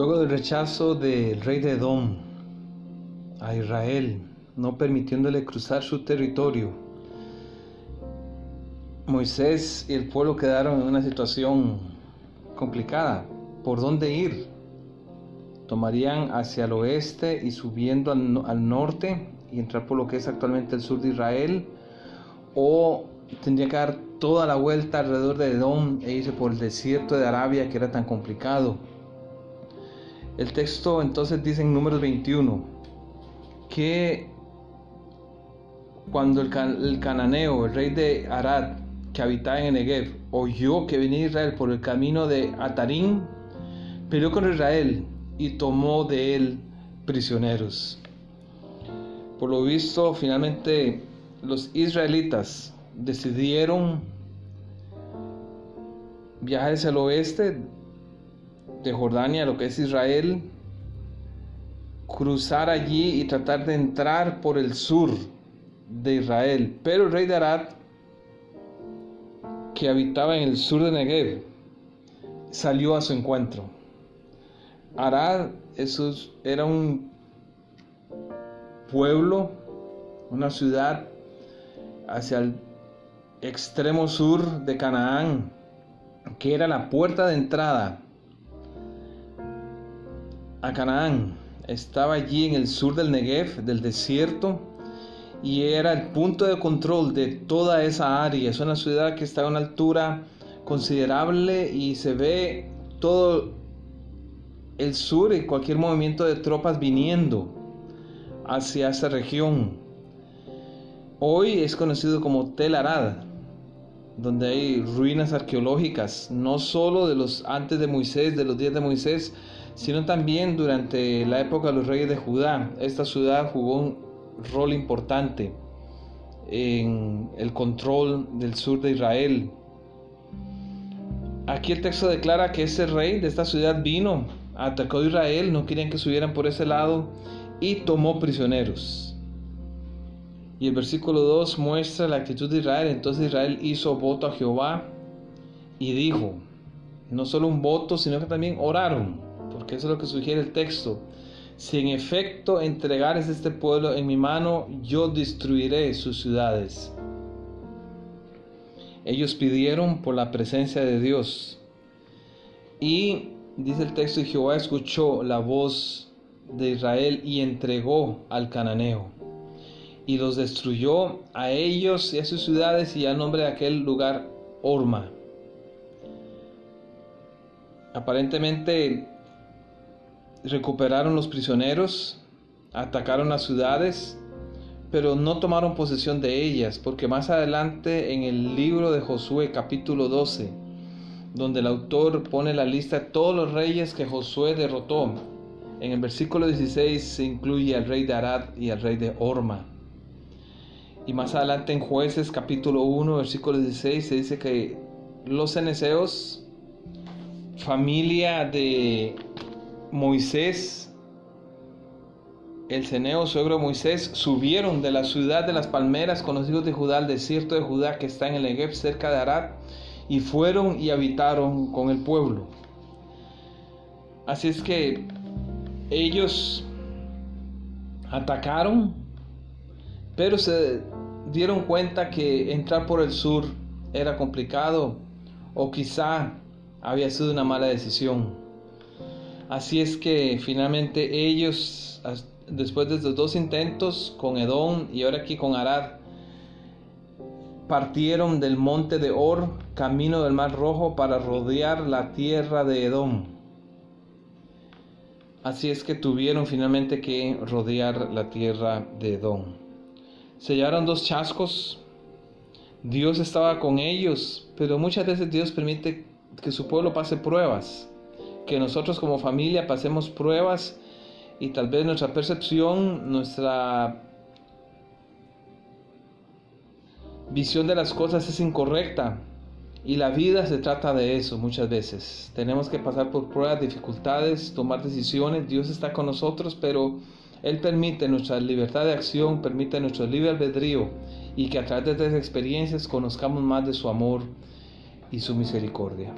Luego del rechazo del rey de Edom a Israel, no permitiéndole cruzar su territorio, Moisés y el pueblo quedaron en una situación complicada. ¿Por dónde ir? Tomarían hacia el oeste y subiendo al, norte y entrar por lo que es actualmente el sur de Israel, o tendría que dar toda la vuelta alrededor de Edom e irse por el desierto de Arabia que era tan complicado. El texto entonces dice en números 21 que cuando el, cananeo, el rey de Arad, que habitaba en Negev, oyó que venía Israel por el camino de Atarín, peleó con Israel y tomó de él prisioneros. Por lo visto, finalmente los israelitas decidieron viajar hacia el oeste de Jordania, lo que es Israel, cruzar allí y tratar de entrar por el sur de Israel. Pero el rey de Arad, que habitaba en el sur de Negev, salió a su encuentro. Arad eso era un pueblo, una ciudad hacia el extremo sur de Canaán, que era la puerta de entrada a Canaán. Estaba allí en el sur del Negev, del desierto, y era el punto de control de toda esa área. Es una ciudad que está a una altura considerable y se ve todo el sur y cualquier movimiento de tropas viniendo hacia esa región. Hoy es conocido como Tel Arad, donde hay ruinas arqueológicas, no solo de los antes de Moisés, de los días de Moisés, sino también durante la época de los reyes de Judá. Esta ciudad jugó un rol importante en el control del sur de Israel. Aquí el texto declara que ese rey de esta ciudad vino, atacó a Israel, no querían que subieran por ese lado y tomó prisioneros. Y el versículo 2 muestra la actitud de Israel. Entonces Israel hizo voto a Jehová y dijo, no solo un voto, sino que también oraron porque eso es lo que sugiere el texto. Si en efecto entregares este pueblo en mi mano, yo destruiré sus ciudades. Ellos pidieron por la presencia de Dios. Y dice el texto, y Jehová escuchó la voz de Israel y entregó al cananeo. Y los destruyó a ellos y a sus ciudades y al nombre de aquel lugar Orma. Aparentemente recuperaron los prisioneros, atacaron las ciudades, pero no tomaron posesión de ellas, porque más adelante en el libro de Josué capítulo 12, donde el autor pone la lista de todos los reyes que Josué derrotó, en el versículo 16 se incluye al rey de Arad y al rey de Orma. Y más adelante en Jueces capítulo 1, versículo 16 se dice que los ceneseos, familia de Moisés, el ceneo suegro Moisés, subieron de la ciudad de las palmeras con los hijos de Judá al desierto de Judá que está en el Egep cerca de Arad y fueron y habitaron con el pueblo. Así es que ellos atacaron, pero se dieron cuenta que entrar por el sur era complicado o quizá había sido una mala decisión. Así es que finalmente ellos, después de estos dos intentos con Edom y ahora aquí con Arad, partieron del monte de Or, camino del Mar Rojo, para rodear la tierra de Edom. Así es que tuvieron finalmente que rodear la tierra de Edom. Se llevaron dos chascos. Dios estaba con ellos, pero muchas veces Dios permite que su pueblo pase pruebas que nosotros como familia pasemos pruebas y tal vez nuestra percepción, nuestra visión de las cosas es incorrecta. Y la vida se trata de eso muchas veces. Tenemos que pasar por pruebas, dificultades, tomar decisiones. Dios está con nosotros, pero Él permite nuestra libertad de acción, permite nuestro libre albedrío y que a través de estas experiencias conozcamos más de su amor y su misericordia.